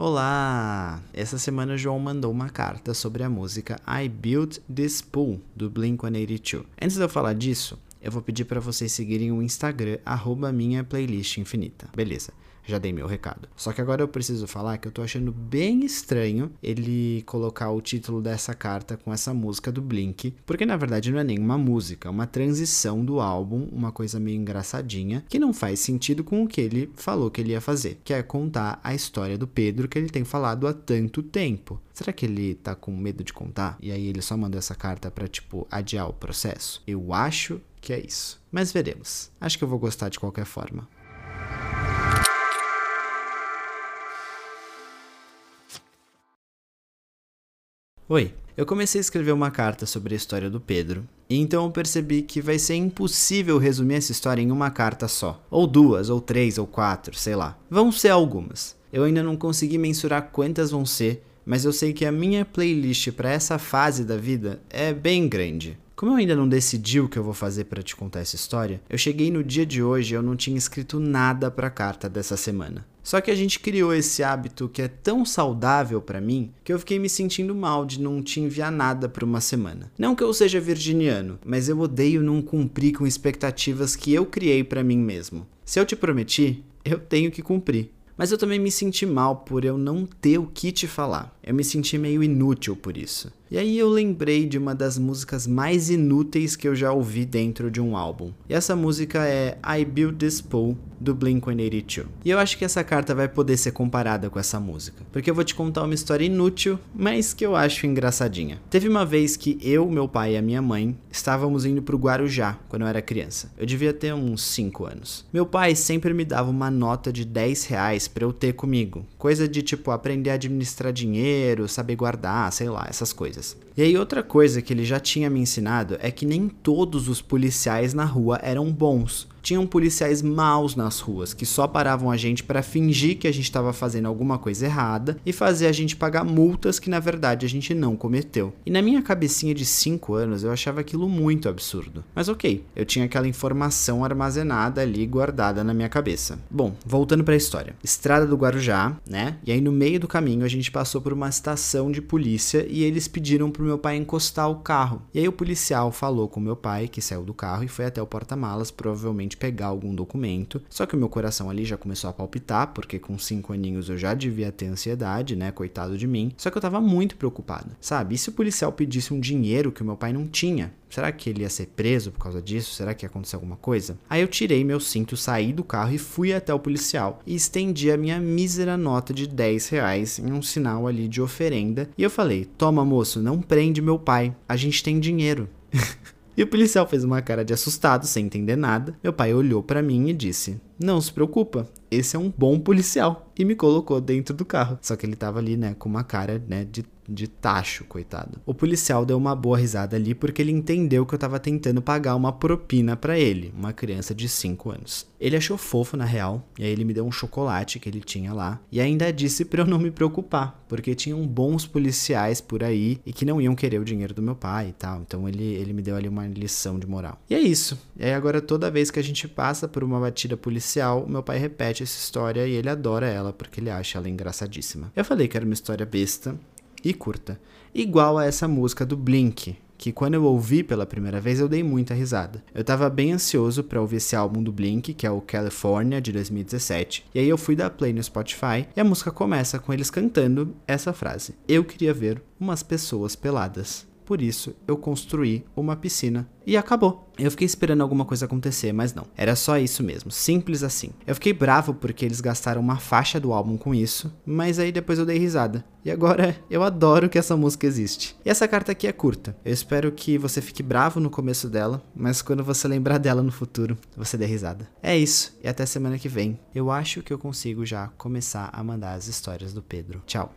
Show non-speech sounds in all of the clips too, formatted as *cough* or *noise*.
Olá! Essa semana João mandou uma carta sobre a música I Built This Pool, do Blink-182. Antes de eu falar disso, eu vou pedir para vocês seguirem o Instagram, arroba minha playlist infinita. Beleza já dei meu recado. Só que agora eu preciso falar que eu tô achando bem estranho ele colocar o título dessa carta com essa música do Blink, porque na verdade não é nenhuma música, é uma transição do álbum, uma coisa meio engraçadinha, que não faz sentido com o que ele falou que ele ia fazer, que é contar a história do Pedro que ele tem falado há tanto tempo. Será que ele tá com medo de contar? E aí ele só mandou essa carta para tipo adiar o processo? Eu acho que é isso. Mas veremos. Acho que eu vou gostar de qualquer forma. Oi, eu comecei a escrever uma carta sobre a história do Pedro, e então eu percebi que vai ser impossível resumir essa história em uma carta só, ou duas, ou três, ou quatro, sei lá. Vão ser algumas. Eu ainda não consegui mensurar quantas vão ser, mas eu sei que a minha playlist para essa fase da vida é bem grande. Como eu ainda não decidi o que eu vou fazer para te contar essa história, eu cheguei no dia de hoje e eu não tinha escrito nada para a carta dessa semana. Só que a gente criou esse hábito que é tão saudável para mim que eu fiquei me sentindo mal de não te enviar nada por uma semana. Não que eu seja virginiano, mas eu odeio não cumprir com expectativas que eu criei para mim mesmo. Se eu te prometi, eu tenho que cumprir. Mas eu também me senti mal por eu não ter o que te falar. Eu me senti meio inútil por isso. E aí eu lembrei de uma das músicas mais inúteis que eu já ouvi dentro de um álbum. E essa música é I Built This Pool, do Blink-182. E eu acho que essa carta vai poder ser comparada com essa música, porque eu vou te contar uma história inútil, mas que eu acho engraçadinha. Teve uma vez que eu, meu pai e a minha mãe estávamos indo pro Guarujá quando eu era criança. Eu devia ter uns 5 anos. Meu pai sempre me dava uma nota de 10 reais pra eu ter comigo. Coisa de tipo aprender a administrar dinheiro, saber guardar, sei lá, essas coisas. E aí, outra coisa que ele já tinha me ensinado é que nem todos os policiais na rua eram bons tinham policiais maus nas ruas que só paravam a gente para fingir que a gente estava fazendo alguma coisa errada e fazer a gente pagar multas que na verdade a gente não cometeu. E na minha cabecinha de 5 anos eu achava aquilo muito absurdo. Mas ok, eu tinha aquela informação armazenada ali guardada na minha cabeça. Bom, voltando para a história. Estrada do Guarujá, né? E aí no meio do caminho a gente passou por uma estação de polícia e eles pediram pro meu pai encostar o carro. E aí o policial falou com meu pai que saiu do carro e foi até o porta-malas, provavelmente pegar algum documento. Só que o meu coração ali já começou a palpitar, porque com cinco aninhos eu já devia ter ansiedade, né? Coitado de mim. Só que eu tava muito preocupado, sabe? E se o policial pedisse um dinheiro que o meu pai não tinha? Será que ele ia ser preso por causa disso? Será que ia acontecer alguma coisa? Aí eu tirei meu cinto, saí do carro e fui até o policial e estendi a minha mísera nota de 10 reais em um sinal ali de oferenda. E eu falei: Toma, moço, não prende meu pai, a gente tem dinheiro. *laughs* E o policial fez uma cara de assustado, sem entender nada. Meu pai olhou para mim e disse: Não se preocupa, esse é um bom policial. E me colocou dentro do carro. Só que ele tava ali, né, com uma cara, né, de de tacho, coitado. O policial deu uma boa risada ali porque ele entendeu que eu tava tentando pagar uma propina para ele, uma criança de 5 anos. Ele achou fofo na real, e aí ele me deu um chocolate que ele tinha lá, e ainda disse para eu não me preocupar, porque tinham bons policiais por aí e que não iam querer o dinheiro do meu pai e tal. Então ele, ele me deu ali uma lição de moral. E é isso. E aí agora toda vez que a gente passa por uma batida policial, meu pai repete essa história e ele adora ela porque ele acha ela engraçadíssima. Eu falei que era uma história besta, e curta. Igual a essa música do Blink, que quando eu ouvi pela primeira vez eu dei muita risada. Eu tava bem ansioso para ouvir esse álbum do Blink, que é o California de 2017, e aí eu fui dar play no Spotify e a música começa com eles cantando essa frase: Eu queria ver umas pessoas peladas. Por isso eu construí uma piscina. E acabou. Eu fiquei esperando alguma coisa acontecer, mas não. Era só isso mesmo, simples assim. Eu fiquei bravo porque eles gastaram uma faixa do álbum com isso, mas aí depois eu dei risada. E agora *laughs* eu adoro que essa música existe. E essa carta aqui é curta. Eu espero que você fique bravo no começo dela, mas quando você lembrar dela no futuro, você dê risada. É isso, e até semana que vem. Eu acho que eu consigo já começar a mandar as histórias do Pedro. Tchau.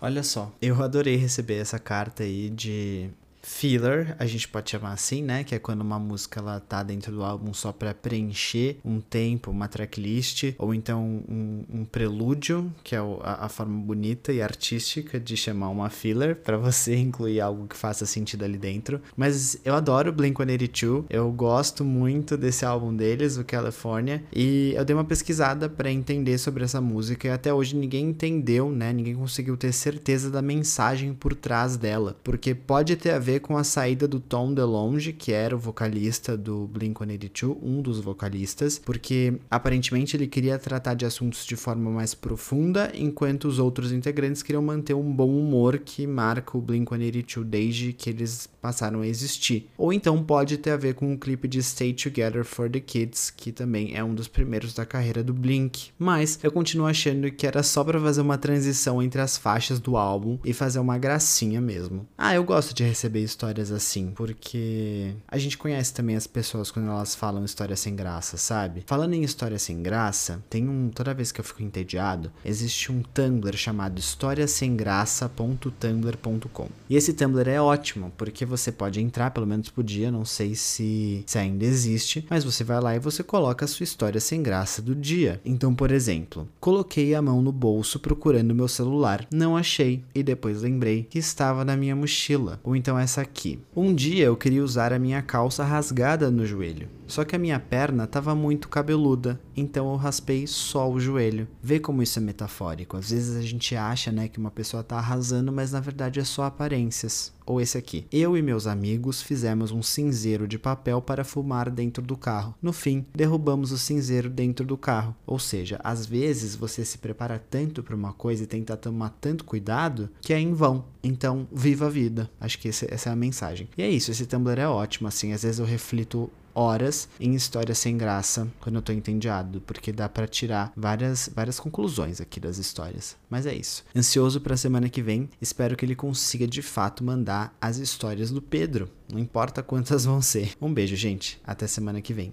Olha só, eu adorei receber essa carta aí de filler, a gente pode chamar assim, né? Que é quando uma música ela tá dentro do álbum só para preencher um tempo, uma tracklist, ou então um, um prelúdio, que é a, a, forma bonita e artística de chamar uma filler, para você incluir algo que faça sentido ali dentro. Mas eu adoro Blink-182, eu gosto muito desse álbum deles, o California, e eu dei uma pesquisada para entender sobre essa música e até hoje ninguém entendeu, né? Ninguém conseguiu ter certeza da mensagem por trás dela, porque pode ter a ver ver com a saída do Tom DeLonge, que era o vocalista do Blink-182, um dos vocalistas, porque aparentemente ele queria tratar de assuntos de forma mais profunda, enquanto os outros integrantes queriam manter um bom humor que marca o Blink-182 desde que eles passaram a existir. Ou então pode ter a ver com o clipe de Stay Together for the Kids, que também é um dos primeiros da carreira do Blink. Mas eu continuo achando que era só para fazer uma transição entre as faixas do álbum e fazer uma gracinha mesmo. Ah, eu gosto de receber histórias assim, porque a gente conhece também as pessoas quando elas falam história sem graça, sabe? Falando em história sem graça, tem um. Toda vez que eu fico entediado, existe um Tumblr chamado historiasemgraça.tumblr.com. E esse Tumblr é ótimo, porque você pode entrar pelo menos por dia, não sei se, se ainda existe, mas você vai lá e você coloca a sua história sem graça do dia. Então, por exemplo, coloquei a mão no bolso procurando meu celular, não achei e depois lembrei que estava na minha mochila. Ou então essa aqui. Um dia eu queria usar a minha calça rasgada no joelho, só que a minha perna estava muito cabeluda, então eu raspei só o joelho. Vê como isso é metafórico. Às vezes a gente acha, né, que uma pessoa está arrasando, mas na verdade é só aparências. Ou esse aqui. Eu e meus amigos fizemos um cinzeiro de papel para fumar dentro do carro. No fim, derrubamos o cinzeiro dentro do carro. Ou seja, às vezes você se prepara tanto para uma coisa e tenta tomar tanto cuidado que é em vão. Então, viva a vida. Acho que essa é a mensagem. E é isso, esse Tumblr é ótimo, assim. Às vezes eu reflito horas em história sem graça quando eu tô entediado, porque dá para tirar várias, várias conclusões aqui das histórias. Mas é isso. Ansioso para a semana que vem, espero que ele consiga de fato mandar as histórias do Pedro, não importa quantas vão ser. Um beijo, gente. Até semana que vem.